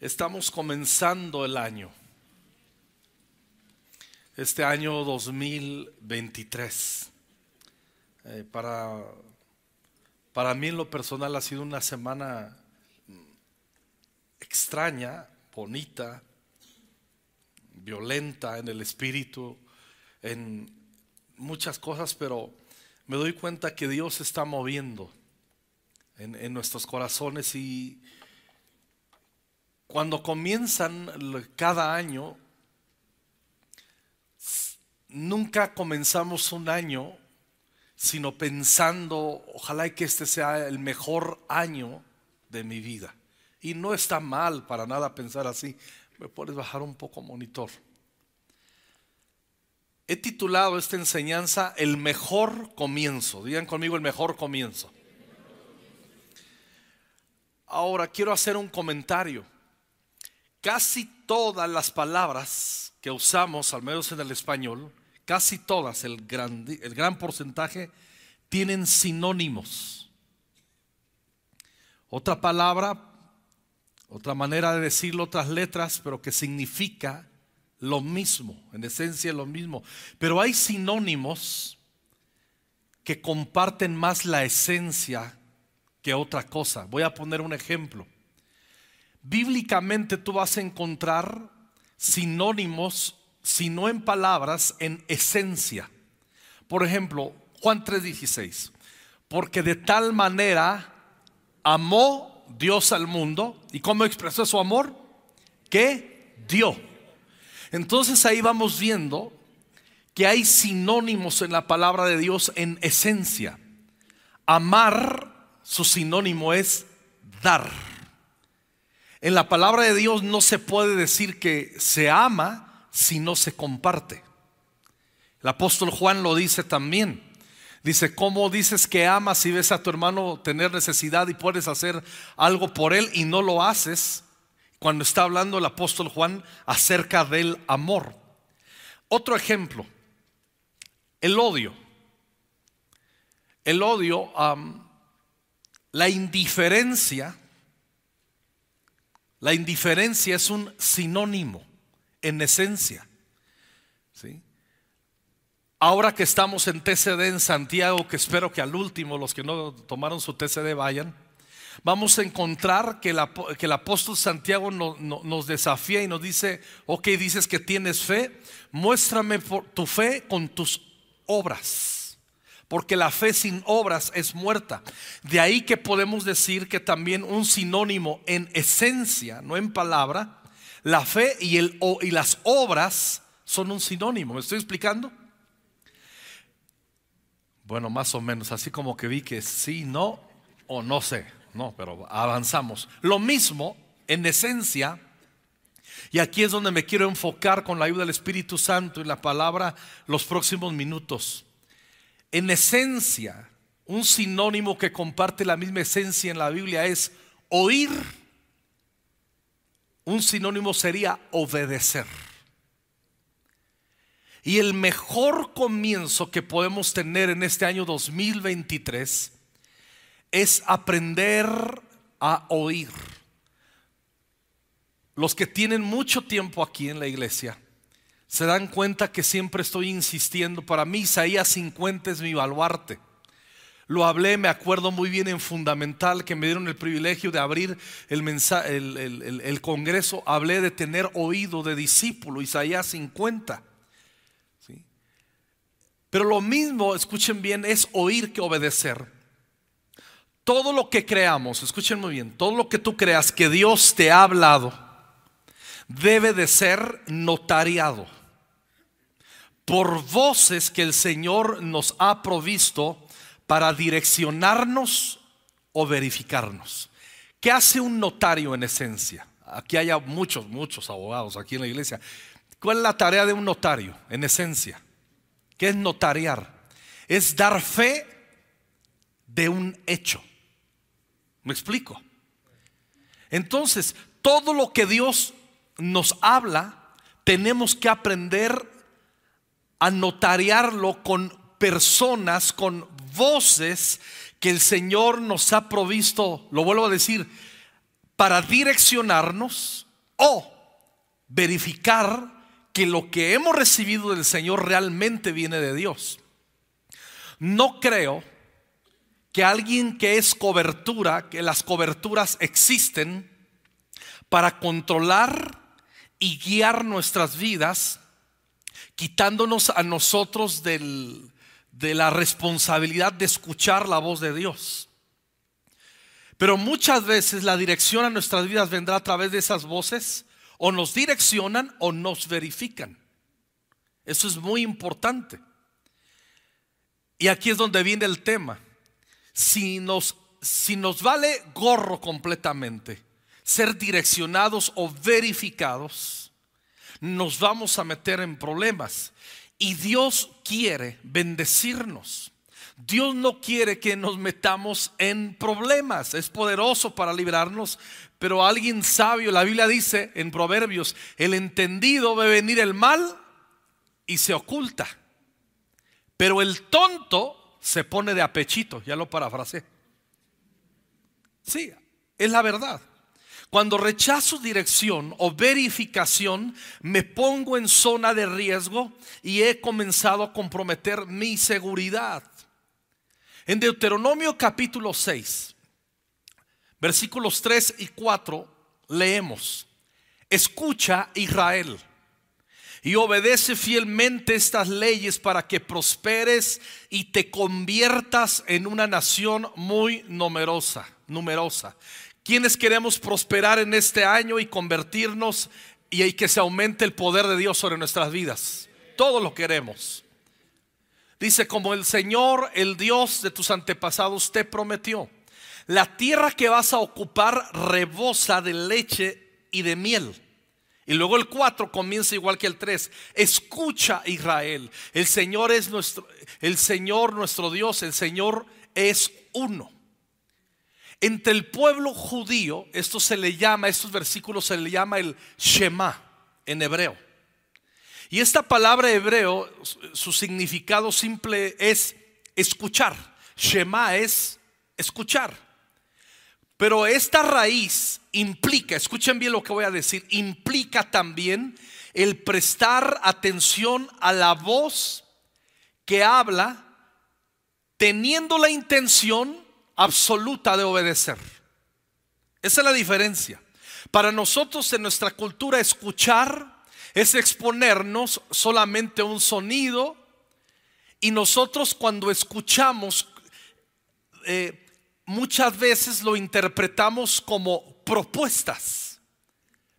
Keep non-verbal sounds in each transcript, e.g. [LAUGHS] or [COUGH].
Estamos comenzando el año. Este año 2023. Eh, para, para mí en lo personal ha sido una semana extraña, bonita, violenta en el espíritu, en muchas cosas, pero me doy cuenta que Dios está moviendo en, en nuestros corazones y cuando comienzan cada año, nunca comenzamos un año sino pensando, ojalá que este sea el mejor año de mi vida. Y no está mal para nada pensar así. Me puedes bajar un poco monitor. He titulado esta enseñanza El mejor comienzo. Digan conmigo el mejor comienzo. Ahora quiero hacer un comentario casi todas las palabras que usamos, al menos en el español, casi todas, el gran, el gran porcentaje, tienen sinónimos. Otra palabra, otra manera de decirlo, otras letras, pero que significa lo mismo, en esencia lo mismo. Pero hay sinónimos que comparten más la esencia que otra cosa. Voy a poner un ejemplo bíblicamente tú vas a encontrar sinónimos, si no en palabras, en esencia. Por ejemplo, Juan 3:16, porque de tal manera amó Dios al mundo, ¿y cómo expresó su amor? Que dio. Entonces ahí vamos viendo que hay sinónimos en la palabra de Dios en esencia. Amar, su sinónimo es dar. En la palabra de Dios no se puede decir que se ama si no se comparte. El apóstol Juan lo dice también. Dice, ¿cómo dices que amas si ves a tu hermano tener necesidad y puedes hacer algo por él y no lo haces? Cuando está hablando el apóstol Juan acerca del amor. Otro ejemplo, el odio. El odio, la indiferencia la indiferencia es un sinónimo en esencia. ¿sí? Ahora que estamos en TCD en Santiago, que espero que al último los que no tomaron su TCD vayan, vamos a encontrar que, el apóstol Santiago nos desafía y nos dice, ok, dices que tienes fe, muéstrame tu fe con tus obras porque la fe sin obras es muerta. De ahí que podemos decir que también un sinónimo en esencia, no en palabra, la fe y, el, y las obras son un sinónimo. ¿Me estoy explicando? Bueno, más o menos, así como que vi que sí, no o no sé, no, pero avanzamos. Lo mismo en esencia, y aquí es donde me quiero enfocar con la ayuda del Espíritu Santo y la palabra los próximos minutos. En esencia, un sinónimo que comparte la misma esencia en la Biblia es oír. Un sinónimo sería obedecer. Y el mejor comienzo que podemos tener en este año 2023 es aprender a oír. Los que tienen mucho tiempo aquí en la iglesia se dan cuenta que siempre estoy insistiendo. Para mí Isaías 50 es mi baluarte. Lo hablé, me acuerdo muy bien en Fundamental, que me dieron el privilegio de abrir el, Congreso. Hablé de tener oído de discípulo, Isaías 50. ¿Sí? Pero lo mismo, escuchen bien, es oír que obedecer. Todo lo que creamos, escuchen muy bien, todo lo que tú creas que Dios te ha hablado, debe de ser notariado por voces que el Señor nos ha provisto para direccionarnos o verificarnos. ¿Qué hace un notario en esencia? Aquí hay muchos, muchos abogados aquí en la iglesia. ¿Cuál es la tarea de un notario en esencia? ¿Qué es notariar? Es dar fe de un hecho. ¿Me explico? Entonces, todo lo que Dios nos habla, tenemos que aprender a notariarlo con personas, con voces que el Señor nos ha provisto, lo vuelvo a decir, para direccionarnos o verificar que lo que hemos recibido del Señor realmente viene de Dios. No creo que alguien que es cobertura, que las coberturas existen para controlar y guiar nuestras vidas, quitándonos a nosotros de la responsabilidad de escuchar la voz de Dios. Pero muchas veces la dirección a nuestras vidas vendrá a través de esas voces o nos direccionan o nos verifican. Eso es muy importante. Y aquí es donde viene el tema. Si nos vale gorro completamente ser direccionados o verificados, nos vamos a meter en problemas. Y Dios quiere bendecirnos. Dios no quiere que nos metamos en problemas. Es poderoso para librarnos, pero alguien sabio, la Biblia dice en Proverbios, el entendido ve venir el mal y se oculta. Pero el tonto se pone de apechito, ya lo parafraseé. Sí, es la verdad. Cuando rechazo dirección o verificación, me pongo en zona de riesgo y he comenzado a comprometer mi seguridad. En Deuteronomio capítulo 6, versículos 3 y 4, leemos, escucha Israel y obedece fielmente estas leyes para que prosperes y te conviertas en una nación muy numerosa, numerosa. Quienes queremos prosperar en este año y convertirnos y que se aumente el poder de Dios sobre nuestras vidas? Todos lo queremos. Dice, como el Señor, el Dios de tus antepasados, te prometió. La tierra que vas a ocupar rebosa de leche y de miel. Y luego el 4 comienza igual que el 3. Escucha Israel. El Señor es nuestro, el Señor nuestro Dios, el Señor es uno. Entre el pueblo judío, esto se le llama, estos versículos se le llama el Shema en hebreo. Y esta palabra hebreo, su significado simple es escuchar. Shema es escuchar. Pero esta raíz implica, escuchen bien lo que voy a decir, implica también el prestar atención a la voz que habla teniendo la intención absoluta de obedecer. Esa es la diferencia. Para nosotros en nuestra cultura escuchar es exponernos solamente a un sonido y nosotros cuando escuchamos eh, muchas veces lo interpretamos como propuestas.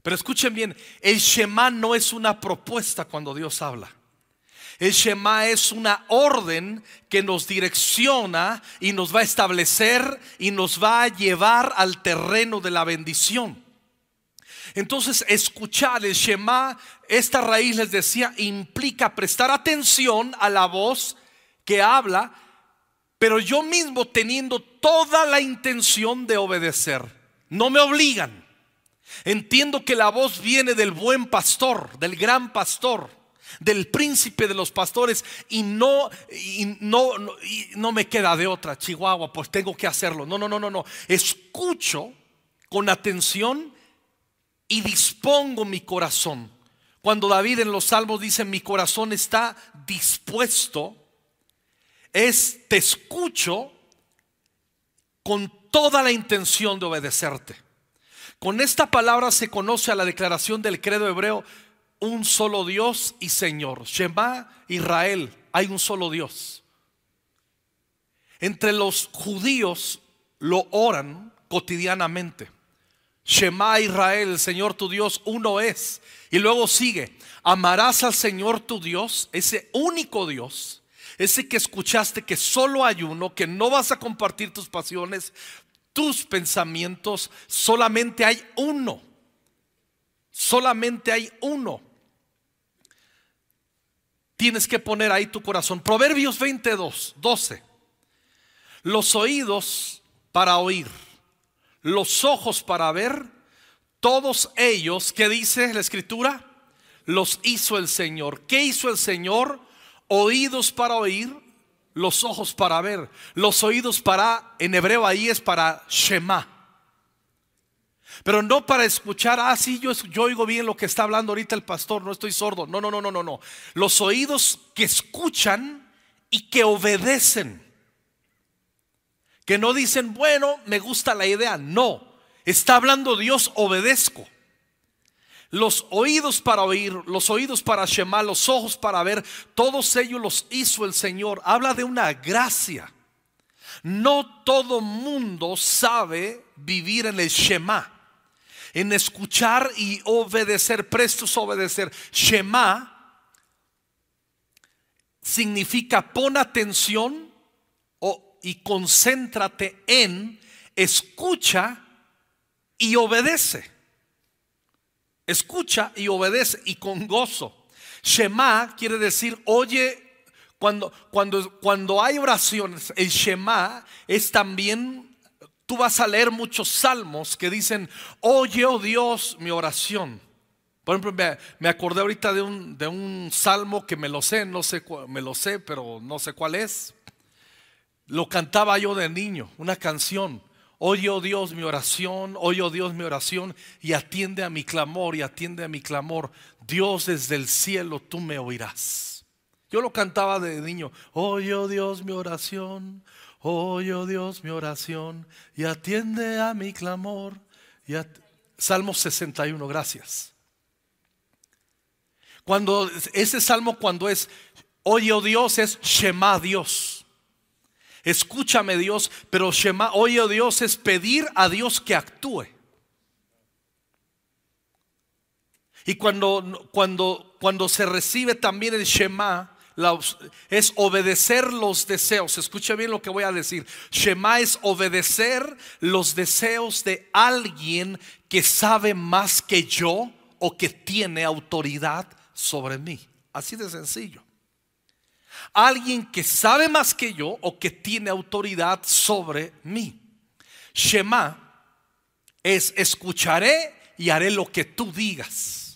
Pero escuchen bien, el Shema no es una propuesta cuando Dios habla. El Shema es una orden que nos direcciona y nos va a establecer y nos va a llevar al terreno de la bendición. Entonces, escuchar el Shema, esta raíz les decía, implica prestar atención a la voz que habla, pero yo mismo teniendo toda la intención de obedecer. No me obligan. Entiendo que la voz viene del buen pastor, del gran pastor del príncipe de los pastores y no, y no, no me queda de otra, Chihuahua, pues tengo que hacerlo. No, no, no, no, no. Escucho con atención y dispongo mi corazón. Cuando David en los salmos dice mi corazón está dispuesto, es te escucho con toda la intención de obedecerte. Con esta palabra se conoce a la declaración del credo hebreo un solo Dios y Señor. Shema Israel, hay un solo Dios. Entre los judíos lo oran cotidianamente. Shema Israel, el Señor tu Dios uno es. Y luego sigue, amarás al Señor tu Dios, ese único Dios, ese que escuchaste que solo hay uno, que no vas a compartir tus pasiones, tus pensamientos, solamente hay uno. Solamente hay uno tienes que poner ahí tu corazón. Proverbios 22, 12. Los oídos para oír, los ojos para ver, todos ellos, ¿qué dice la escritura? Los hizo el Señor. ¿Qué hizo el Señor? Oídos para oír, los ojos para ver. Los oídos para, en hebreo ahí es para Shema. Pero no para escuchar, ah, sí, yo, yo oigo bien lo que está hablando ahorita el pastor, no estoy sordo. No, no, no, no, no, no. Los oídos que escuchan y que obedecen. Que no dicen, bueno, me gusta la idea. No, está hablando Dios, obedezco. Los oídos para oír, los oídos para Shema, los ojos para ver, todos ellos los hizo el Señor. Habla de una gracia. No todo mundo sabe vivir en el Shema, en escuchar y obedecer, prestos a obedecer. Shema significa pon atención y concéntrate en, escucha y obedece. Escucha y obedece y con gozo. Shema quiere decir, oye, cuando, cuando, cuando hay oraciones, el Shema es también, tú vas a leer muchos salmos que dicen, oye, oh Dios, mi oración. Por ejemplo, me, acordé ahorita de un, de un salmo que me lo sé, no sé, me lo sé, pero no sé cuál es. Lo cantaba yo de niño, una canción. Oye, oh Dios, mi oración, oye, oh Dios, mi oración, y atiende a mi clamor, y atiende a mi clamor. Dios desde el cielo, tú me oirás. Yo lo cantaba de niño. Oye, oh Dios, mi oración, oye, oh Dios, mi oración, y atiende a mi clamor. Y Salmo 61, gracias. Cuando ese salmo, cuando es, oye, oh Dios, es Shema Dios. Escúchame Dios, pero Shema, oye Dios, es pedir a Dios que actúe. Y cuando, cuando, cuando se recibe también el Shema, es obedecer los deseos. Escucha bien lo que voy a decir. Shema es obedecer los deseos de alguien que sabe más que yo o que tiene autoridad sobre mí. Así de sencillo alguien que sabe más que yo o que tiene autoridad sobre mí. Shema es escucharé y haré lo que tú digas.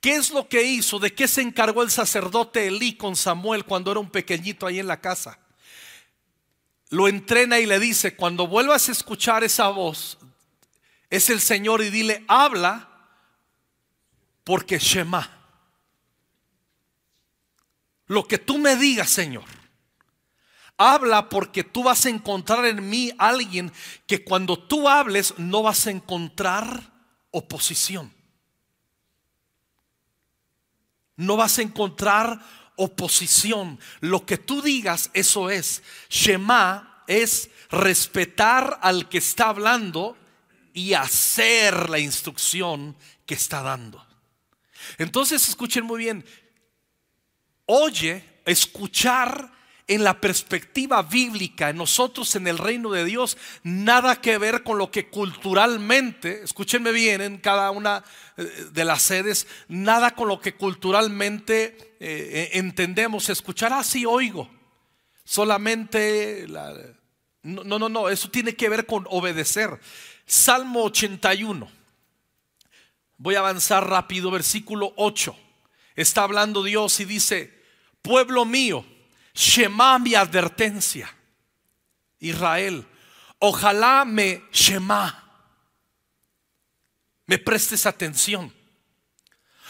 ¿Qué es lo que hizo? ¿De qué se encargó el sacerdote Elí con Samuel cuando era un pequeñito ahí en la casa? Lo entrena y le dice, cuando vuelvas a escuchar esa voz, es el Señor y dile, habla porque Shema. Lo que tú me digas, Señor. Habla porque tú vas a encontrar en mí alguien que cuando tú hables no vas a encontrar oposición. No vas a encontrar oposición. Lo que tú digas, eso es. Shema es respetar al que está hablando y hacer la instrucción que está dando. Entonces escuchen muy bien, oye, escuchar en la perspectiva bíblica, nosotros en el reino de Dios, nada que ver con lo que culturalmente, escúchenme bien en cada una eh, de las sedes, nada con lo que culturalmente eh, entendemos. Escuchar así oigo. Solamente, no, no, no, eso tiene que ver con obedecer. Salmo 81. Voy a avanzar rápido, versículo 8. Está hablando Dios y dice, pueblo mío, Shema mi advertencia. Israel, ojalá me Shema, me prestes atención.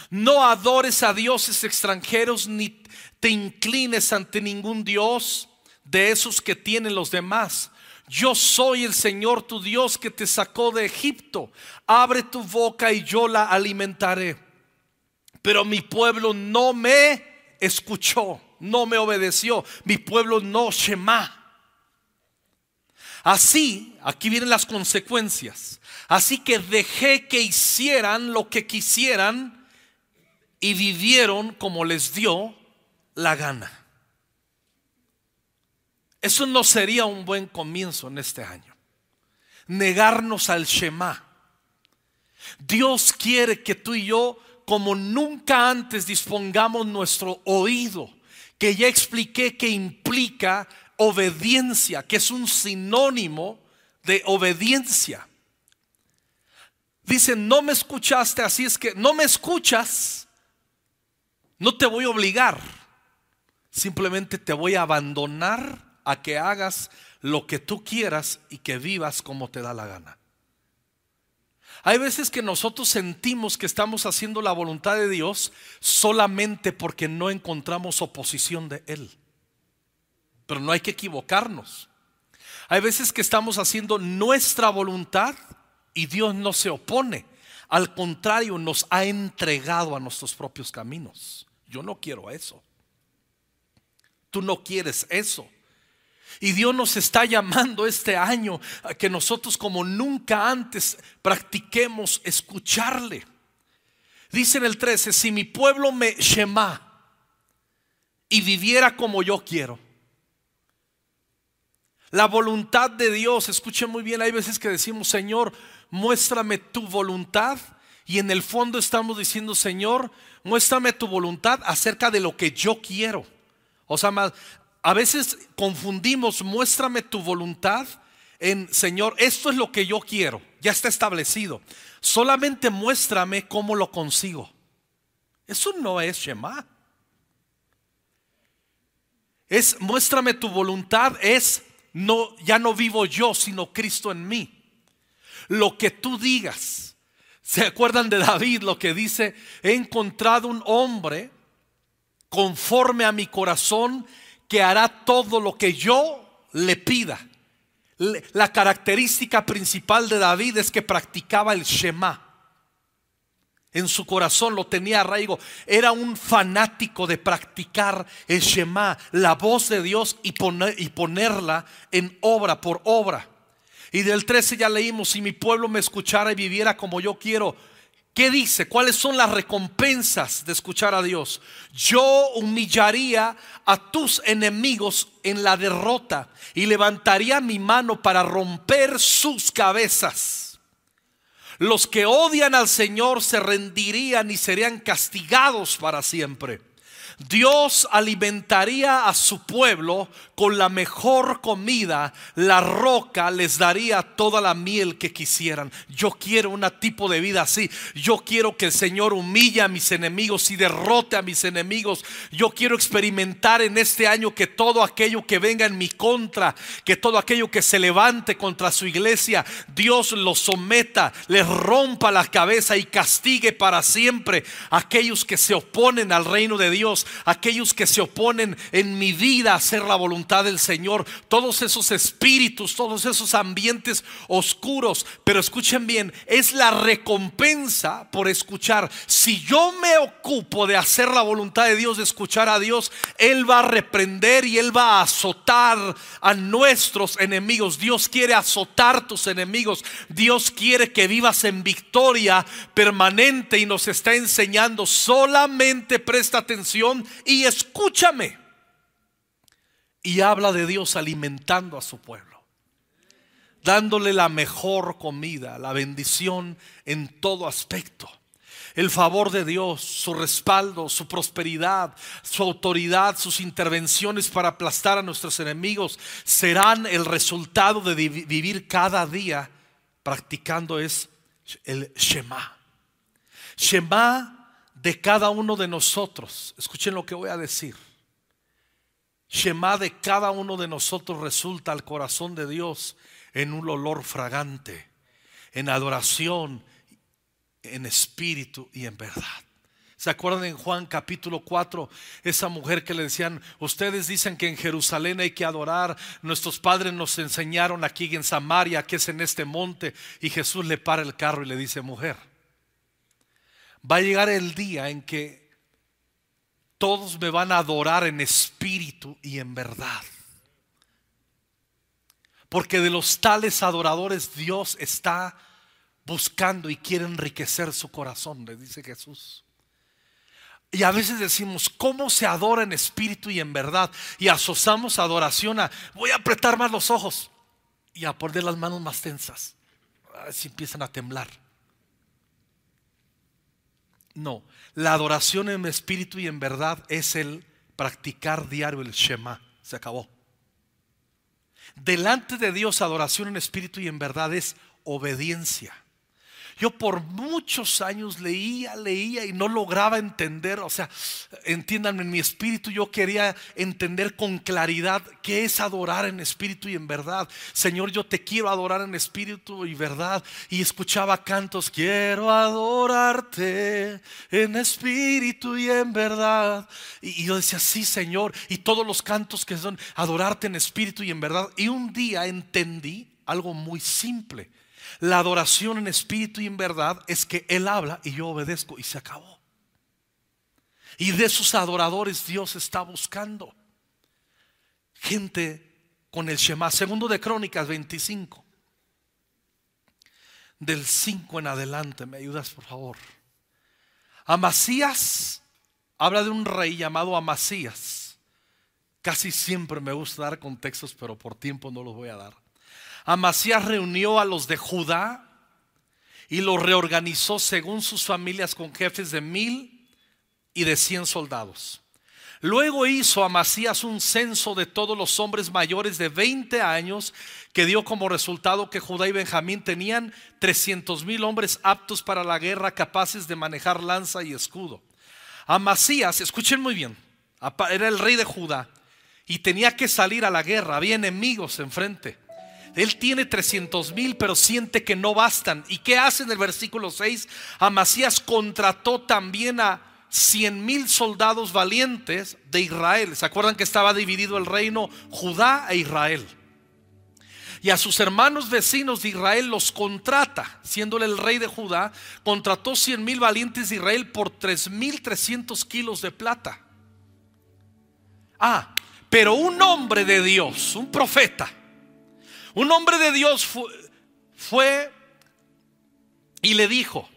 No adores a dioses extranjeros ni te inclines ante ningún dios de esos que tienen los demás. Yo soy el Señor tu Dios que te sacó de Egipto. Abre tu boca y yo la alimentaré. Pero mi pueblo no me escuchó, no me obedeció, mi pueblo no Shema. Así, aquí vienen las consecuencias. Así que dejé que hicieran lo que quisieran y vivieron como les dio la gana. Eso no sería un buen comienzo en este año. Negarnos al Shema. Dios quiere que tú y yo como nunca antes dispongamos nuestro oído, que ya expliqué que implica obediencia, que es un sinónimo de obediencia. Dicen, no me escuchaste, así es que no me escuchas, no te voy a obligar, simplemente te voy a abandonar a que hagas lo que tú quieras y que vivas como te da la gana. Hay veces que nosotros sentimos que estamos haciendo la voluntad de Dios solamente porque no encontramos oposición de Él. Pero no hay que equivocarnos. Hay veces que estamos haciendo nuestra voluntad y Dios no se opone. Al contrario, nos ha entregado a nuestros propios caminos. Yo no quiero eso. Tú no quieres eso. Y Dios nos está llamando este año a que nosotros como nunca antes practiquemos escucharle. Dice en el 13, si mi pueblo me shema y viviera como yo quiero. La voluntad de Dios, escuche muy bien, hay veces que decimos, Señor, muéstrame tu voluntad. Y en el fondo estamos diciendo, Señor, muéstrame tu voluntad acerca de lo que yo quiero. O sea, a veces confundimos, muéstrame tu voluntad en, Señor, esto es lo que yo quiero, ya está establecido. Solamente muéstrame cómo lo consigo. Eso no es Shema. Es muéstrame tu voluntad, es no ya no vivo yo, sino Cristo en mí. Lo que tú digas. ¿Se acuerdan de David lo que dice? He encontrado un hombre conforme a mi corazón que hará todo lo que yo le pida. La característica principal de David es que practicaba el Shema. En su corazón lo tenía arraigo. Era un fanático de practicar el Shema, la voz de Dios y, y ponerla en obra por obra. Y del 13 ya leímos, si mi pueblo me escuchara y viviera como yo quiero, ¿Qué dice? ¿Cuáles son las recompensas de escuchar a Dios? Yo humillaría a tus enemigos en la derrota y levantaría mi mano para romper sus cabezas. Los que odian al Señor se rendirían y serían castigados para siempre. Dios alimentaría a su pueblo con la mejor comida, la roca les daría toda la miel que quisieran. Yo quiero un tipo de vida así. Yo quiero que el Señor humille a mis enemigos y derrote a mis enemigos. Yo quiero experimentar en este año que todo aquello que venga en mi contra, que todo aquello que se levante contra su iglesia, Dios lo someta, les rompa la cabeza y castigue para siempre a aquellos que se oponen al reino de Dios aquellos que se oponen en mi vida a hacer la voluntad del Señor, todos esos espíritus, todos esos ambientes oscuros. Pero escuchen bien, es la recompensa por escuchar. Si yo me ocupo de hacer la voluntad de Dios, de escuchar a Dios, Él va a reprender y Él va a azotar a nuestros enemigos. Dios quiere azotar tus enemigos. Dios quiere que vivas en victoria permanente y nos está enseñando. Solamente presta atención y escúchame. Y habla de Dios alimentando a su pueblo, dándole la mejor comida, la bendición en todo aspecto. El favor de Dios, su respaldo, su prosperidad, su autoridad, sus intervenciones para aplastar a nuestros enemigos serán el resultado de vivir cada día practicando es el Shema. Shema de cada uno de nosotros, escuchen lo que voy a decir. Shema de cada uno de nosotros resulta al corazón de Dios en un olor fragante, en adoración, en espíritu y en verdad. ¿Se acuerdan en Juan capítulo 4? Esa mujer que le decían, ustedes dicen que en Jerusalén hay que adorar, nuestros padres nos enseñaron aquí en Samaria, que es en este monte, y Jesús le para el carro y le dice, mujer, va a llegar el día en que todos me van a adorar en espíritu y en verdad. Porque de los tales adoradores Dios está buscando y quiere enriquecer su corazón, le dice Jesús. Y a veces decimos, ¿cómo se adora en espíritu y en verdad? Y asociamos adoración a, voy a apretar más los ojos y a poner las manos más tensas. Si empiezan a temblar. No, la adoración en espíritu y en verdad es el practicar diario el Shema. Se acabó. Delante de Dios, adoración en espíritu y en verdad es obediencia. Yo por muchos años leía, leía y no lograba entender, o sea, entiéndanme, en mi espíritu yo quería entender con claridad qué es adorar en espíritu y en verdad. Señor, yo te quiero adorar en espíritu y verdad. Y escuchaba cantos, quiero adorarte en espíritu y en verdad. Y, yo decía, sí, Señor. Y todos los cantos que son adorarte en espíritu y en verdad. Y un día entendí algo muy simple. La adoración en espíritu y en verdad es que Él habla y yo obedezco y se acabó. Y de esos adoradores Dios está buscando. Gente con el Shema. Segundo de Crónicas 25. Del 5 en adelante. ¿Me ayudas por favor? Amasías habla de un rey llamado Amasías. Casi siempre me gusta dar contextos, pero por tiempo no los voy a dar. Amasías reunió a los de Judá y los reorganizó según sus familias con jefes de mil y de cien soldados. Luego hizo Amasías un censo de todos los hombres mayores de 20 años que dio como resultado que Judá y Benjamín tenían 300 mil hombres aptos para la guerra, capaces de manejar lanza y escudo. Amasías, escuchen muy bien, era el rey de Judá y tenía que salir a la guerra, había enemigos enfrente. Él tiene 300 mil, pero siente que no bastan. ¿Y qué hace en el versículo 6? Amasías contrató también a 100 mil soldados valientes de Israel. ¿Se acuerdan que estaba dividido el reino Judá e Israel? Y a sus hermanos vecinos de Israel los contrata, siéndole el rey de Judá, contrató 100 mil valientes de Israel por 3 mil 300 kilos de plata. Ah, pero un hombre de Dios, un profeta, un hombre de Dios fue, y le dijo,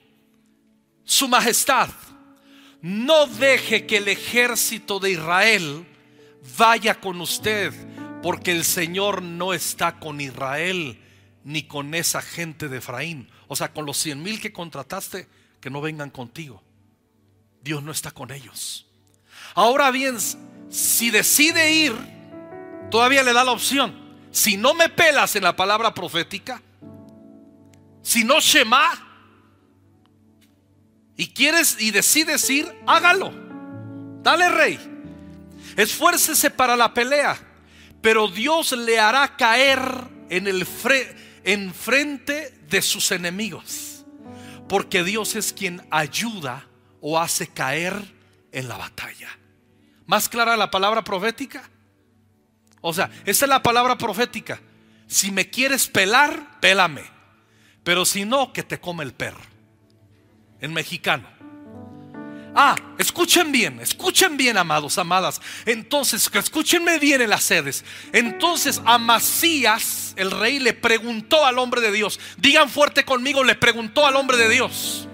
Su Majestad, no deje que el ejército de Israel vaya con usted, porque el Señor no está con Israel ni con esa gente de Efraín. O sea, con los cien mil que contrataste, que no vengan contigo. Dios no está con ellos. Ahora bien, si decide ir, todavía le da la opción. Si no me pelas en la palabra profética, si no Shema, y quieres y decides ir, hágalo. Dale, rey. Esfuércese para la pelea, pero Dios le hará caer en el en frente de sus enemigos, porque Dios es quien ayuda o hace caer en la batalla. ¿Más clara la palabra profética? O sea, esta es la palabra profética. Si me quieres pelar, pélame. Pero si no, que te come el perro. En mexicano. Ah, escuchen bien, escuchen bien, amados, amadas. Entonces, escúchenme bien en las sedes. Entonces, Amasías, el rey, le preguntó al hombre de Dios. Digan fuerte conmigo, le preguntó al hombre de Dios.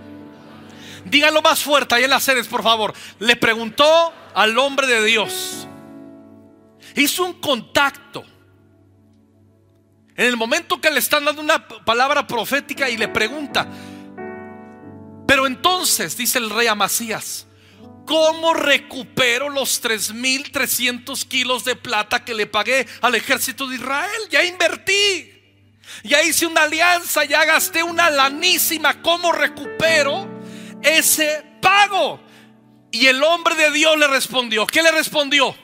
Díganlo más fuerte ahí en las sedes, por favor. Le preguntó al hombre de Dios hizo un contacto. En el momento que le están dando una palabra profética y le pregunta, pero entonces, dice el rey Amasías, ¿cómo recupero los 3.300 kilos de plata que le pagué al ejército de Israel? Ya invertí, ya hice una alianza, ya gasté una lanísima, ¿cómo recupero ese pago? Y el hombre de Dios le respondió, ¿qué le respondió?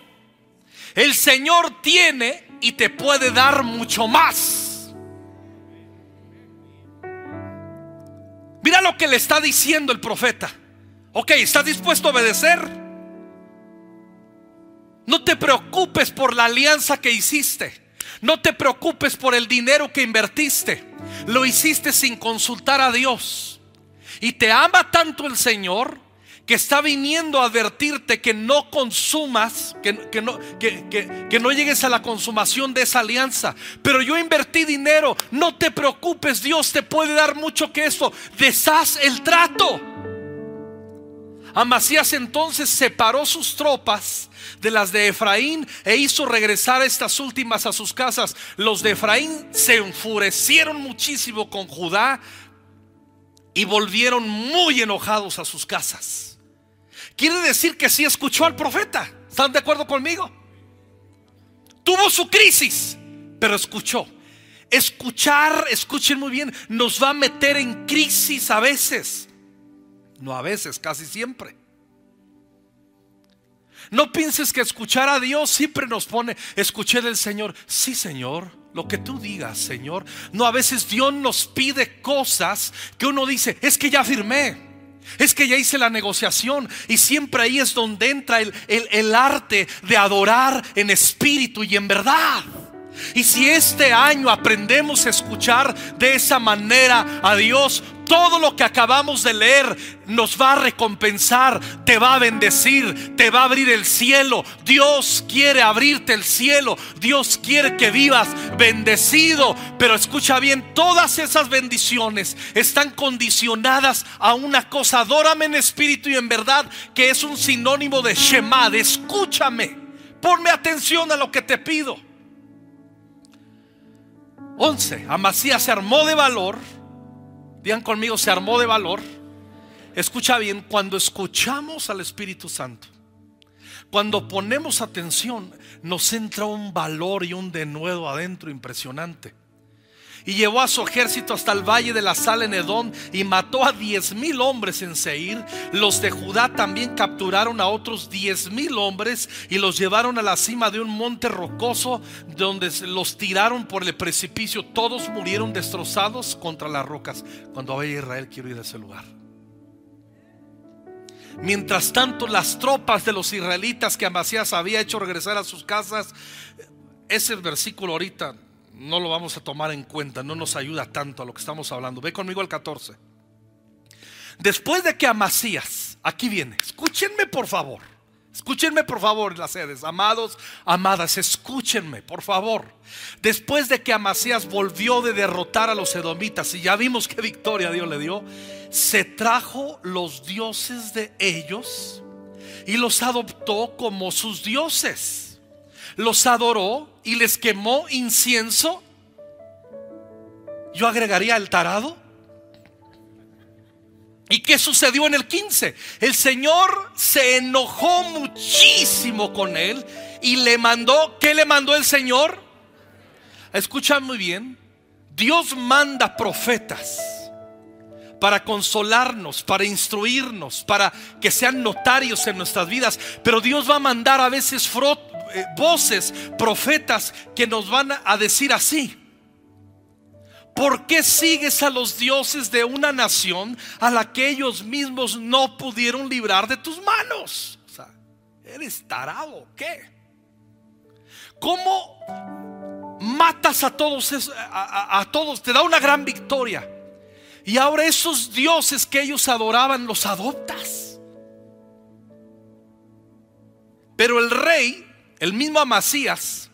El Señor tiene y te puede dar mucho más. Mira lo que le está diciendo el profeta. Ok, ¿estás dispuesto a obedecer? No te preocupes por la alianza que hiciste. No te preocupes por el dinero que invertiste. Lo hiciste sin consultar a Dios. Y te ama tanto el Señor que está viniendo a advertirte que no consumas, que, no, que, no llegues a la consumación de esa alianza. Pero yo invertí dinero, no te preocupes, Dios te puede dar mucho que eso. Deshaz el trato. Amasías entonces separó sus tropas de las de Efraín e hizo regresar estas últimas a sus casas. Los de Efraín se enfurecieron muchísimo con Judá y volvieron muy enojados a sus casas. Quiere decir que sí escuchó al profeta. ¿Están de acuerdo conmigo? Tuvo su crisis, pero escuchó. escuchar, escuchen muy bien, nos va a meter en crisis a veces. No a veces, casi siempre. No pienses que escuchar a Dios siempre nos pone, escuché del Señor. Sí, Señor, lo que tú digas, Señor. No, a veces Dios nos pide cosas que uno dice, es que ya firmé. Es que ya hice la negociación y siempre ahí es donde entra el, el arte de adorar en espíritu y en verdad. Y si este año aprendemos a escuchar de esa manera a Dios, todo lo que acabamos de leer nos va a recompensar, te va a bendecir, te va a abrir el cielo. Dios quiere abrirte el cielo, Dios quiere que vivas bendecido. Pero escucha bien, todas esas bendiciones están condicionadas a una cosa, adórame en espíritu y en verdad, que es un sinónimo de Shema, escúchame, ponme atención a lo que te pido. 11. Amasías se armó de valor. Digan conmigo, se armó de valor. Escucha bien, cuando escuchamos al Espíritu Santo, cuando ponemos atención, nos entra un valor y un denuedo adentro impresionante y llevó a su ejército hasta el valle de la sal en Edom y mató a diez mil hombres en Seir. Los de Judá también capturaron a otros diez mil hombres y los llevaron a la cima de un monte rocoso donde los tiraron por el precipicio. Todos murieron destrozados contra las rocas. Cuando vaya Israel quiero ir a ese lugar. Mientras tanto, las tropas de los israelitas que Amasías había hecho regresar a sus casas, ese versículo ahorita no lo vamos a tomar en cuenta, no nos ayuda tanto a lo que estamos hablando. Ve conmigo al 14. Después de que Amasías, aquí viene, escúchenme por favor, escúchenme por favor las sedes, amados, amadas, escúchenme por favor. Después de que Amasías volvió de derrotar a los edomitas y ya vimos qué victoria Dios le dio, se trajo los dioses de ellos y los adoptó como sus dioses los adoró y les quemó incienso, yo agregaría el tarado. ¿Y qué sucedió en el 15? El Señor se enojó muchísimo con él y le mandó, ¿qué le mandó el Señor? Escucha muy bien, Dios manda profetas para consolarnos, para instruirnos, para que sean notarios en nuestras vidas, pero Dios va a mandar a veces eh, voces, profetas que nos van a decir así. ¿Por qué sigues a los dioses de una nación a la que ellos mismos no pudieron librar de tus manos? O sea, ¿eres tarado? ¿Qué? ¿Cómo matas a todos, a, a todos? Te da una gran victoria. Y ahora esos dioses que ellos adoraban los adoptas. Pero el rey el mismo Amasías,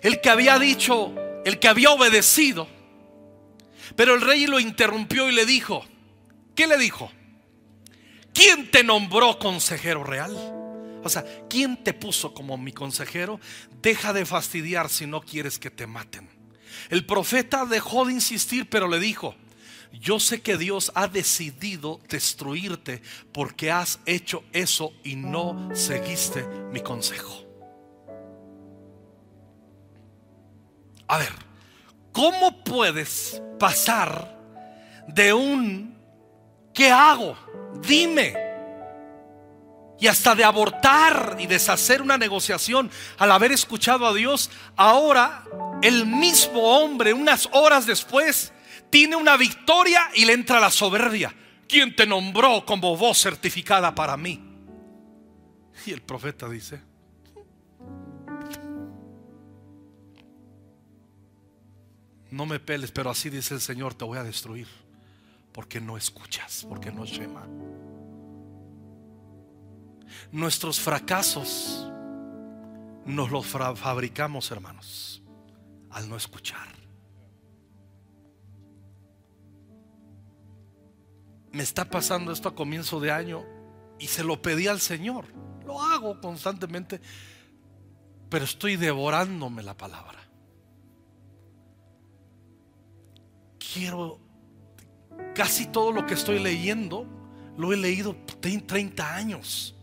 el que había dicho, el que había obedecido. Pero el rey lo interrumpió y le dijo, ¿qué le dijo? ¿Quién te nombró consejero real? O sea, ¿quién te puso como mi consejero? Deja de fastidiar si no quieres que te maten. El profeta dejó de insistir, pero le dijo, yo sé que Dios ha decidido destruirte porque has hecho eso y no seguiste mi consejo. A ver, ¿cómo puedes pasar de un ¿qué hago? Dime. Y hasta de abortar y deshacer una negociación al haber escuchado a Dios, ahora el mismo hombre, unas horas después, tiene una victoria y le entra la soberbia. ¿Quién te nombró como voz certificada para mí? Y el profeta dice, no me peles, pero así dice el Señor, te voy a destruir. Porque no escuchas, porque no Shema. Nuestros fracasos nos los fabricamos, hermanos, al no escuchar. Me está pasando esto a comienzo de año y se lo pedí al Señor. Lo hago constantemente, pero estoy devorándome la palabra. Quiero, casi todo lo que estoy leyendo, lo he leído 30 años,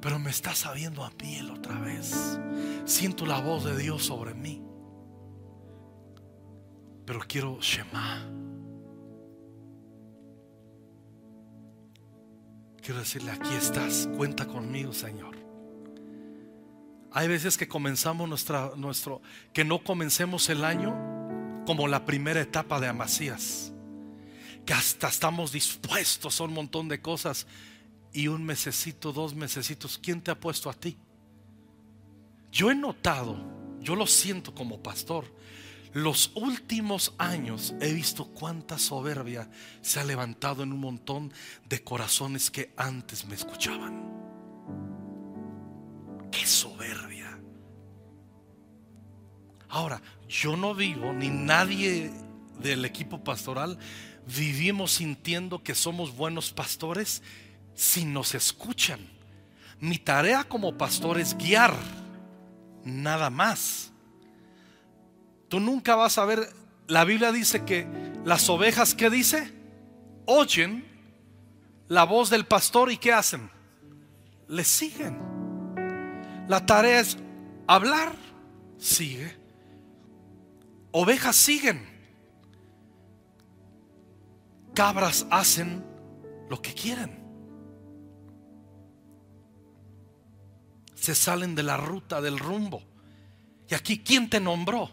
pero me está sabiendo a piel otra vez. Siento la voz de Dios sobre mí. Pero quiero Shema. Quiero decirle, aquí estás, cuenta conmigo, Señor. Hay veces que comenzamos nuestra, nuestro, que no comencemos el año como la primera etapa de Amasías, que hasta estamos dispuestos a un montón de cosas y un mesecito, dos mesecitos, ¿quién te ha puesto a ti? Yo he notado, yo lo siento como pastor, los últimos años he visto cuánta soberbia se ha levantado en un montón de corazones que antes me escuchaban. Qué soberbia. Ahora, yo no vivo, ni nadie del equipo pastoral vivimos sintiendo que somos buenos pastores si nos escuchan. Mi tarea como pastor es guiar, nada más. Tú nunca vas a ver, la Biblia dice que las ovejas, ¿qué dice? Oyen la voz del pastor y ¿qué hacen? Le siguen. La tarea es hablar, sigue. Ovejas siguen. Cabras hacen lo que quieren. Se salen de la ruta, del rumbo. Y aquí, ¿quién te nombró?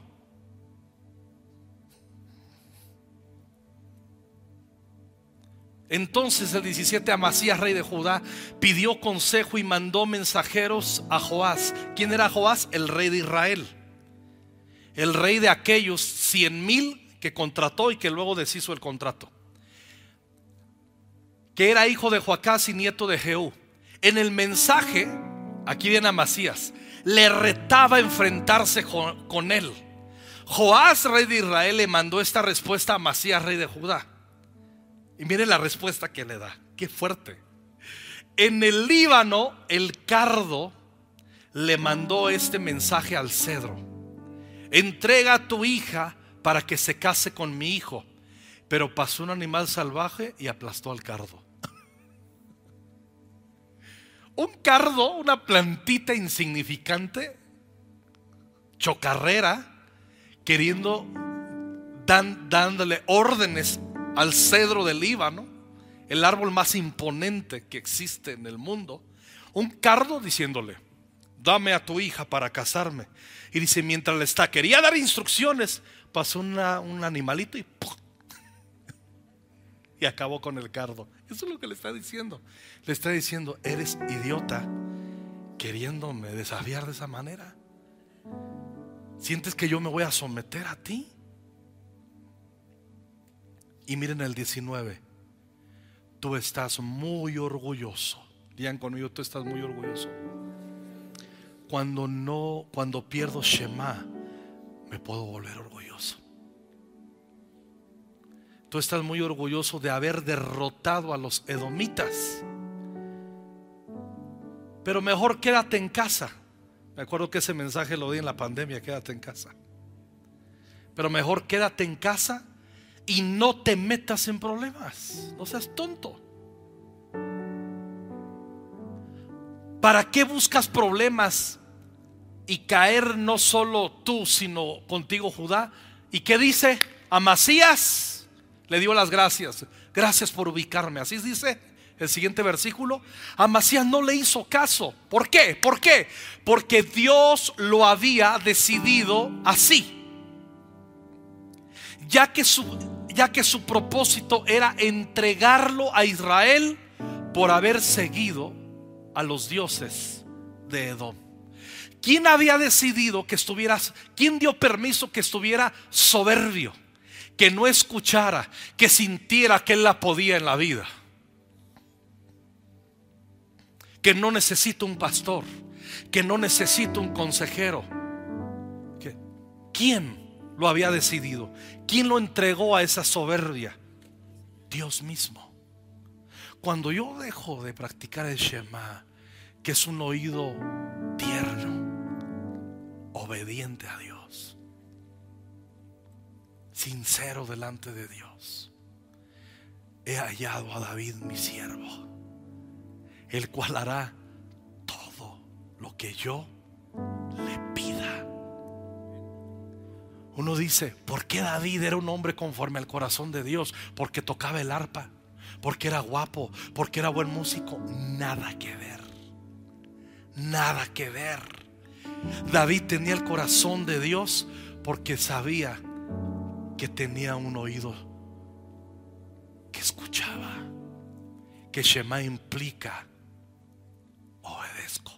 Entonces el 17 Amasías, rey de Judá, pidió consejo y mandó mensajeros a Joás. ¿Quién era Joás? El rey de Israel. El rey de aquellos cien mil que contrató y que luego deshizo el contrato. Que era hijo de Joacás y nieto de Jehú. En el mensaje, aquí viene Amasías, le retaba enfrentarse con él. Joás, rey de Israel, le mandó esta respuesta a Amasías, rey de Judá. Y mire la respuesta que le da. Qué fuerte. En el Líbano, el cardo le mandó este mensaje al cedro. Entrega a tu hija para que se case con mi hijo. Pero pasó un animal salvaje y aplastó al cardo. [LAUGHS] Un cardo, una plantita insignificante, chocarrera, queriendo, dándole órdenes al cedro del Líbano, el árbol más imponente que existe en el mundo, un cardo diciéndole, dame a tu hija para casarme. Y dice, mientras le está, quería dar instrucciones, pasó un animalito y, [LAUGHS] y acabó con el cardo. Eso es lo que le está diciendo. Le está diciendo, eres idiota queriéndome desafiar de esa manera. ¿Sientes que yo me voy a someter a ti? Y miren el 19. Tú estás muy orgulloso. Digan conmigo, tú estás muy orgulloso. Cuando no, cuando pierdo Shema, me puedo volver orgulloso. Tú estás muy orgulloso de haber derrotado a los edomitas. Pero mejor quédate en casa. Me acuerdo que ese mensaje lo di en la pandemia, quédate en casa. Pero mejor quédate en casa y no te metas en problemas. No seas tonto. ¿Para qué buscas problemas y caer no solo tú, sino contigo Judá? ¿Y qué dice? A Masías le dio las gracias. Gracias por ubicarme. Así dice el siguiente versículo. A Masías no le hizo caso. ¿Por qué? ¿Por qué? Porque Dios lo había decidido así. Ya que su, ya que su propósito era entregarlo a Israel por haber seguido a los dioses de Edom. ¿Quién había decidido que estuvieras, quién dio permiso que estuviera soberbio, que no escuchara, que sintiera que él la podía en la vida? Que no necesita un pastor, que no necesita un consejero. ¿Quién lo había decidido? ¿Quién lo entregó a esa soberbia? Dios mismo. Cuando yo dejo de practicar el Shema, que es un oído tierno, obediente a Dios, sincero delante de Dios, he hallado a David mi siervo, el cual hará todo lo que yo le pida Uno dice, ¿por qué David era un hombre conforme al corazón de Dios? Porque tocaba el arpa, porque era guapo, porque era buen músico. Nada que ver. Nada que ver. David tenía el corazón de Dios porque sabía que tenía un oído que escuchaba. Que Shema implica obedezco.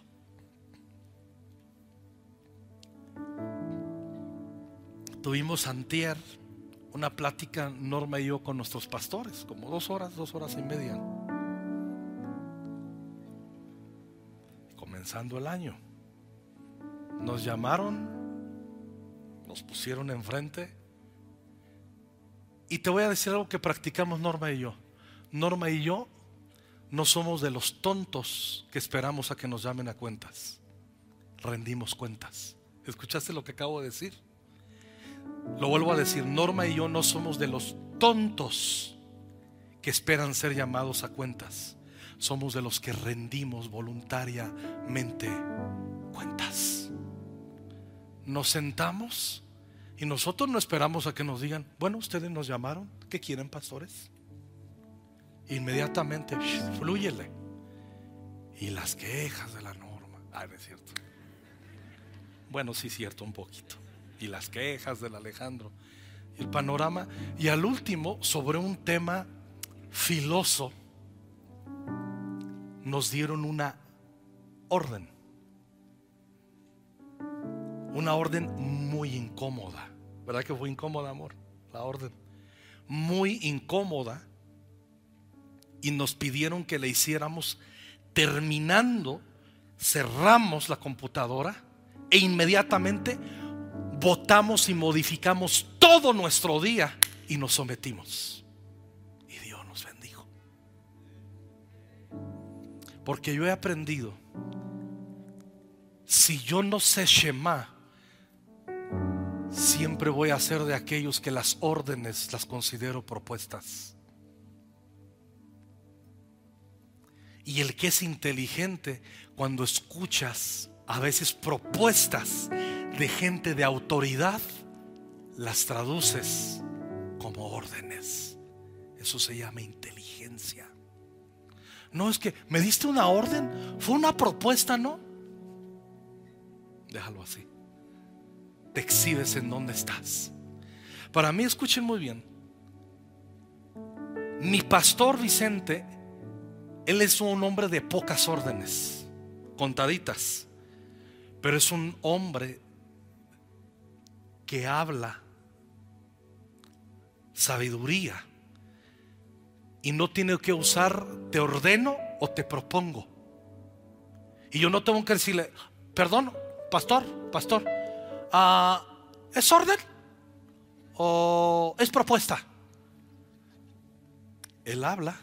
Tuvimos antier una plática Norma y yo con nuestros pastores, como dos horas, dos horas y media. Comenzando el año. Nos llamaron, nos pusieron enfrente. Y te voy a decir algo que practicamos Norma y yo. Norma y yo no somos de los tontos que esperamos a que nos llamen a cuentas. Rendimos cuentas. ¿Escuchaste lo que acabo de decir? Lo vuelvo a decir, Norma y yo no somos de los tontos que esperan ser llamados a cuentas. Somos de los que rendimos voluntariamente cuentas. Nos sentamos y nosotros no esperamos a que nos digan, bueno, ustedes nos llamaron, ¿qué quieren pastores? Inmediatamente, fluyele. Y las quejas de la norma. Ah, es cierto. Bueno, sí, cierto, un poquito. Y las quejas del Alejandro. El panorama. Y al último, sobre un tema filoso, nos dieron una orden. Una orden muy incómoda. ¿Verdad que fue incómoda, amor? La orden. Muy incómoda y nos pidieron que le hiciéramos terminando, cerramos la computadora e inmediatamente votamos y modificamos todo nuestro día y nos sometimos. Y Dios nos bendijo. Porque yo he aprendido, si yo no sé Shema, siempre voy a ser de aquellos que las órdenes las considero propuestas. Y el que es inteligente, cuando escuchas a veces propuestas de gente de autoridad, las traduces como órdenes. Eso se llama inteligencia. No es que me diste una orden, fue una propuesta, ¿no? Déjalo así. Te exhibes en donde estás. Para mí, escuchen muy bien. Mi pastor Vicente él es un hombre de pocas órdenes, contaditas, pero es un hombre que habla sabiduría y no tiene que usar te ordeno o te propongo. Y yo no tengo que decirle, perdón, pastor, pastor, ah, ¿es orden o es propuesta? Él habla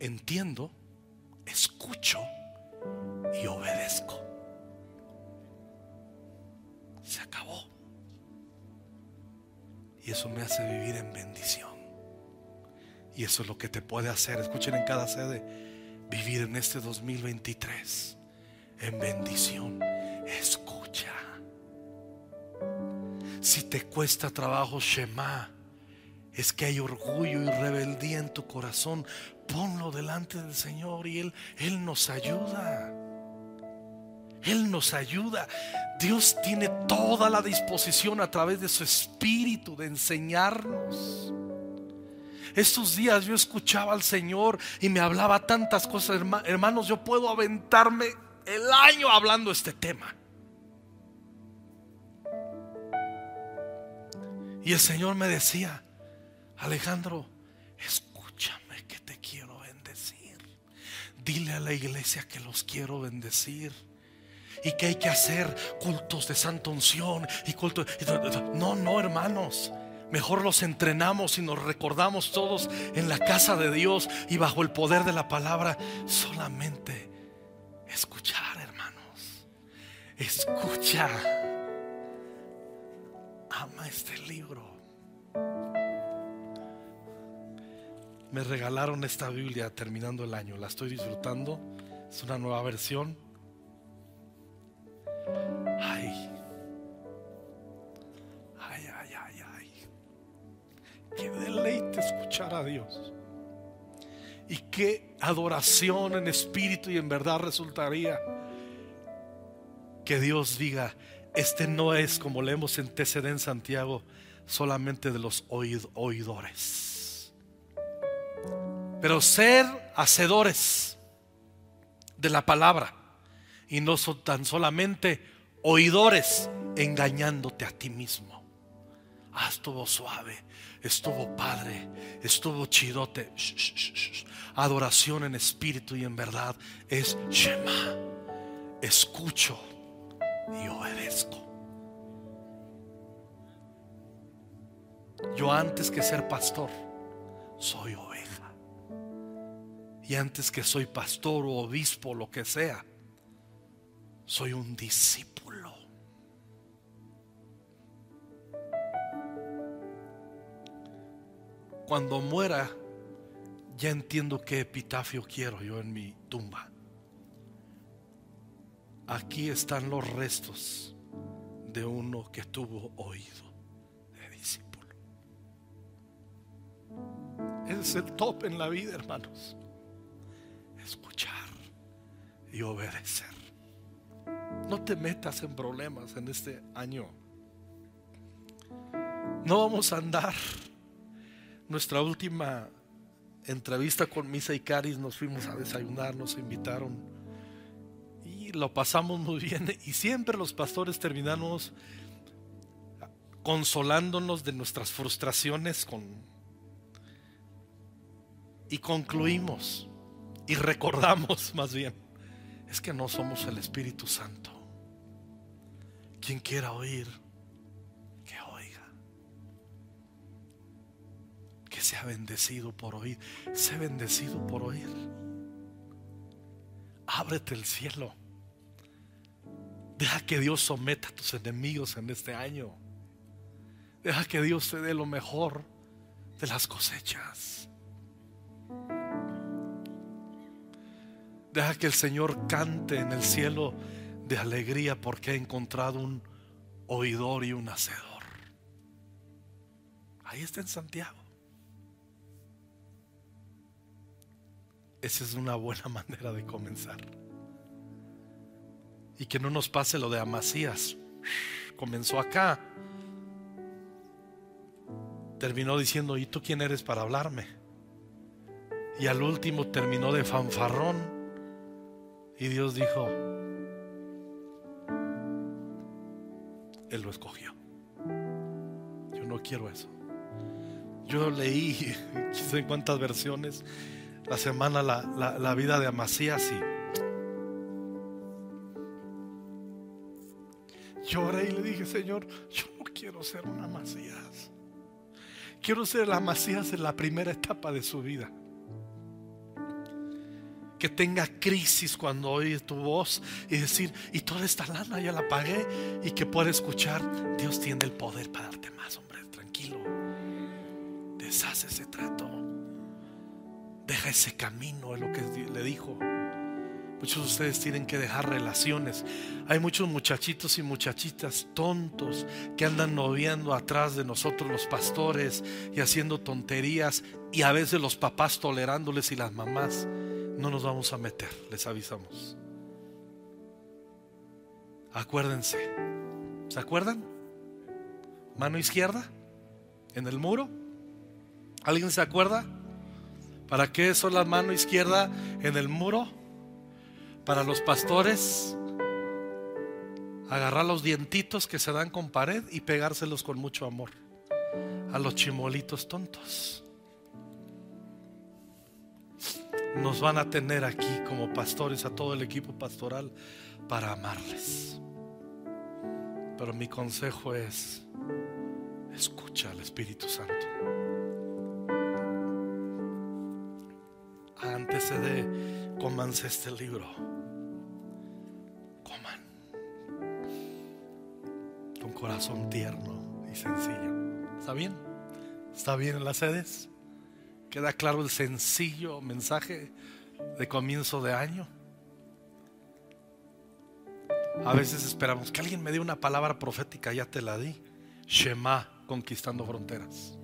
entiendo, escucho y obedezco. Se acabó. Y eso me hace vivir en bendición. Y eso es lo que te puede hacer, escuchen en cada sede, vivir en este 2023 en bendición. Si te cuesta trabajo, Shema, es que hay orgullo y rebeldía en tu corazón, ponlo delante del Señor y Él, Él nos ayuda. Él nos ayuda. Dios tiene toda la disposición a través de su espíritu de enseñarnos. Estos días yo escuchaba al Señor y me hablaba tantas cosas, hermanos, yo puedo aventarme el año hablando este tema. Y el Señor me decía, Alejandro, escúchame que te quiero bendecir. Dile a la iglesia que los quiero bendecir. Y que hay que hacer cultos de santa unción y cultos. No, no, hermanos. Mejor los entrenamos y nos recordamos todos en la casa de Dios y bajo el poder de la palabra. Solamente escuchar, hermanos. Escucha ama este libro. Me regalaron esta Biblia terminando el año, la estoy disfrutando, es una nueva versión. Ay, ay, ay, ay, ay. Qué deleite escuchar a Dios. Y qué adoración en espíritu y en verdad resultaría que Dios diga, este no es como leemos en TCD en Santiago, solamente de los oidores. Pero ser hacedores de la palabra y no son tan solamente oidores engañándote a ti mismo. Ah, estuvo suave, estuvo padre, estuvo chidote. Adoración en espíritu y en verdad es Shema. Escucho y obedezco. Yo antes que ser pastor, soy oveja. Y antes que soy pastor o obispo, lo que sea, soy un discípulo. Cuando muera, ya entiendo qué epitafio quiero yo en mi tumba. Aquí están los restos de uno que tuvo oído de discípulo. Es el top en la vida, hermanos. Escuchar y obedecer. No te metas en problemas en este año. No vamos a andar. Nuestra última entrevista con Misa y Caris nos fuimos a desayunar, nos invitaron lo pasamos muy bien. [LAUGHS] Y siempre los pastores terminamos consolándonos de nuestras frustraciones con y concluimos y recordamos [LAUGHS] más bien es que no somos el Espíritu Santo. Quien quiera oír, que oiga. Que sea bendecido por oír. Sea bendecido por oír. Ábrete el cielo. Deja que Dios someta a tus enemigos en este año. Deja que Dios te dé lo mejor de las cosechas. Deja que el Señor cante en el cielo de alegría porque ha encontrado un oidor y un hacedor. Ahí está en Santiago. Esa es una buena [LAUGHS] manera de comenzar. Y que no nos pase lo de Amasías. Comenzó acá. Terminó diciendo, ¿y tú quién eres para hablarme? Y al último terminó de fanfarrón. Y Dios dijo, Él lo escogió. Yo no quiero eso. Yo leí, [LAUGHS] no sé cuántas versiones, la semana la, vida de Amasías y lloré y le dije, Señor, yo no quiero ser un Amasías. Quiero ser el Amasías en la primera etapa de su vida que tenga crisis cuando oye tu voz y decir, y toda esta lana ya la pagué y que pueda escuchar, Dios tiene el poder para darte más, hombre, tranquilo. Deshace ese trato. Deja ese camino, es lo que le dijo. Muchos de ustedes tienen que dejar relaciones. Hay muchos muchachitos y muchachitas tontos que andan noviando atrás de nosotros los pastores y haciendo tonterías y a veces los papás tolerándoles y las mamás no nos vamos a meter, les avisamos. Acuérdense. ¿Se acuerdan? Mano izquierda en el muro. ¿Alguien se acuerda? ¿Para qué son la mano izquierda en el muro? Para los pastores agarrar los dientitos que se dan con pared y pegárselos con mucho amor a los chimolitos tontos nos van a tener aquí como pastores, a todo el equipo pastoral, para amarles. Pero mi consejo es, escucha al Espíritu Santo. Antes de comanse este libro. Corazón tierno y sencillo. ¿Está bien? ¿Está bien en las sedes? ¿Queda claro el sencillo mensaje de comienzo de año? A veces esperamos que alguien me dé una palabra profética, ya te la di. Shema, conquistando fronteras.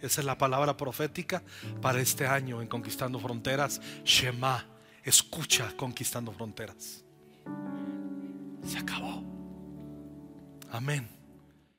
Esa es la palabra profética para este año en Conquistando Fronteras. Shema, escucha Conquistando Fronteras. Se acabó. Amén.